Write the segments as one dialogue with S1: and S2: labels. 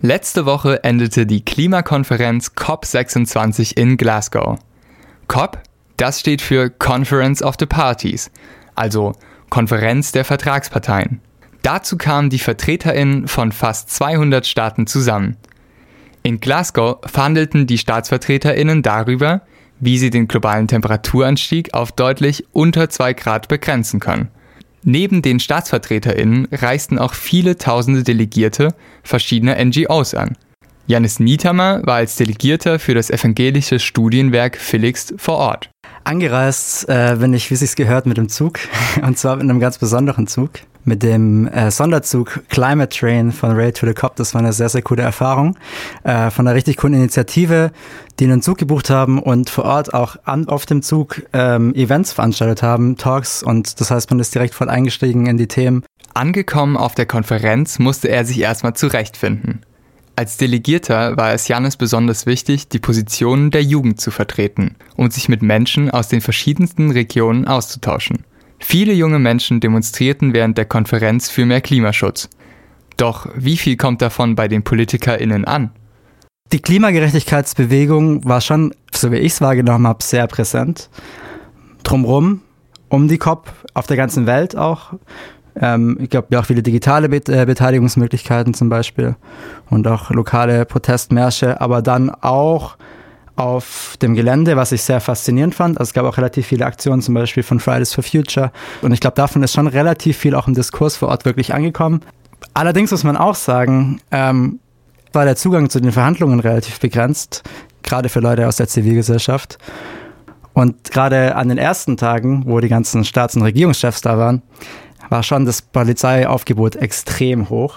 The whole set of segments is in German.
S1: Letzte Woche endete die Klimakonferenz COP26 in Glasgow. COP, das steht für Conference of the Parties, also Konferenz der Vertragsparteien. Dazu kamen die VertreterInnen von fast 200 Staaten zusammen. In Glasgow verhandelten die StaatsvertreterInnen darüber, wie sie den globalen Temperaturanstieg auf deutlich unter 2 Grad begrenzen können. Neben den StaatsvertreterInnen reisten auch viele tausende Delegierte verschiedener NGOs an. Janis Niethammer war als Delegierter für das evangelische Studienwerk Felix vor Ort.
S2: Angereist äh, bin ich, wie es gehört, mit dem Zug. Und zwar mit einem ganz besonderen Zug. Mit dem äh, Sonderzug Climate Train von Ray to the Cop. Das war eine sehr, sehr coole Erfahrung. Äh, von einer richtig coolen Initiative, die einen Zug gebucht haben und vor Ort auch an, auf dem Zug ähm, Events veranstaltet haben, Talks. Und das heißt, man ist direkt voll eingestiegen in die Themen.
S1: Angekommen auf der Konferenz musste er sich erstmal zurechtfinden. Als Delegierter war es Janis besonders wichtig, die Positionen der Jugend zu vertreten und sich mit Menschen aus den verschiedensten Regionen auszutauschen. Viele junge Menschen demonstrierten während der Konferenz für mehr Klimaschutz. Doch wie viel kommt davon bei den PolitikerInnen an?
S2: Die Klimagerechtigkeitsbewegung war schon, so wie ich es wahrgenommen habe, sehr präsent. Drumrum, um die COP, auf der ganzen Welt auch. Ähm, ich glaube, ja auch viele digitale Bet äh, Beteiligungsmöglichkeiten zum Beispiel und auch lokale Protestmärsche, aber dann auch auf dem Gelände, was ich sehr faszinierend fand. Also es gab auch relativ viele Aktionen, zum Beispiel von Fridays for Future. Und ich glaube, davon ist schon relativ viel auch im Diskurs vor Ort wirklich angekommen. Allerdings muss man auch sagen, ähm, war der Zugang zu den Verhandlungen relativ begrenzt, gerade für Leute aus der Zivilgesellschaft. Und gerade an den ersten Tagen, wo die ganzen Staats- und Regierungschefs da waren, war schon das Polizeiaufgebot extrem hoch.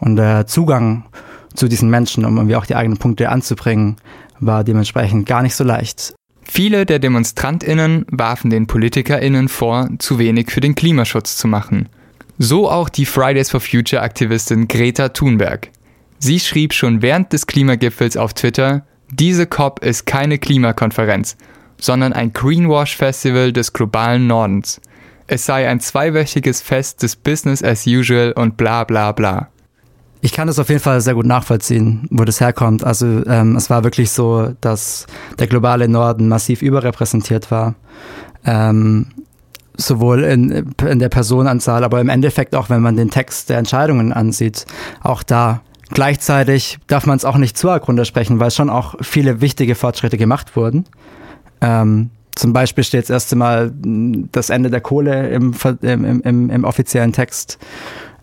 S2: Und der Zugang zu diesen Menschen, um irgendwie auch die eigenen Punkte anzubringen, war dementsprechend gar nicht so leicht.
S1: Viele der DemonstrantInnen warfen den PolitikerInnen vor, zu wenig für den Klimaschutz zu machen. So auch die Fridays for Future Aktivistin Greta Thunberg. Sie schrieb schon während des Klimagipfels auf Twitter, diese COP ist keine Klimakonferenz, sondern ein Greenwash-Festival des globalen Nordens es sei ein zweiwöchiges Fest des Business as usual und bla bla bla.
S2: Ich kann das auf jeden Fall sehr gut nachvollziehen, wo das herkommt. Also ähm, es war wirklich so, dass der globale Norden massiv überrepräsentiert war. Ähm, sowohl in, in der Personenanzahl, aber im Endeffekt auch, wenn man den Text der Entscheidungen ansieht, auch da. Gleichzeitig darf man es auch nicht zu arg runtersprechen, weil schon auch viele wichtige Fortschritte gemacht wurden. Ähm, zum Beispiel steht das erste Mal das Ende der Kohle im, im, im, im offiziellen Text.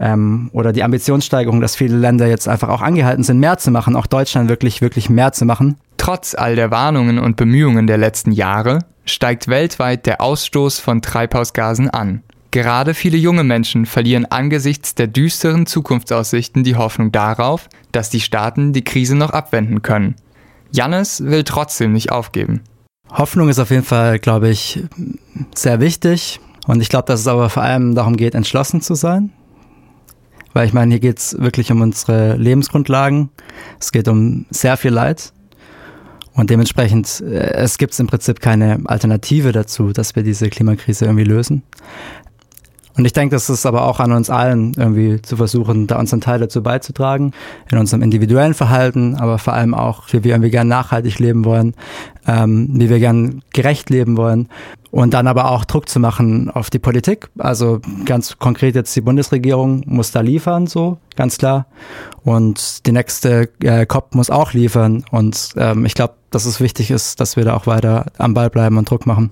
S2: Ähm, oder die Ambitionssteigerung, dass viele Länder jetzt einfach auch angehalten sind, mehr zu machen, auch Deutschland wirklich, wirklich mehr zu machen.
S1: Trotz all der Warnungen und Bemühungen der letzten Jahre steigt weltweit der Ausstoß von Treibhausgasen an. Gerade viele junge Menschen verlieren angesichts der düsteren Zukunftsaussichten die Hoffnung darauf, dass die Staaten die Krise noch abwenden können. Jannis will trotzdem nicht aufgeben.
S2: Hoffnung ist auf jeden Fall, glaube ich, sehr wichtig. Und ich glaube, dass es aber vor allem darum geht, entschlossen zu sein. Weil ich meine, hier geht es wirklich um unsere Lebensgrundlagen. Es geht um sehr viel Leid. Und dementsprechend, äh, es gibt im Prinzip keine Alternative dazu, dass wir diese Klimakrise irgendwie lösen. Und ich denke, das ist aber auch an uns allen, irgendwie zu versuchen, da unseren Teil dazu beizutragen, in unserem individuellen Verhalten, aber vor allem auch, wie wir irgendwie gern nachhaltig leben wollen, ähm, wie wir gern gerecht leben wollen. Und dann aber auch Druck zu machen auf die Politik. Also ganz konkret jetzt die Bundesregierung muss da liefern, so ganz klar. Und die nächste äh, COP muss auch liefern. Und ähm, ich glaube, dass es wichtig ist, dass wir da auch weiter am Ball bleiben und Druck machen.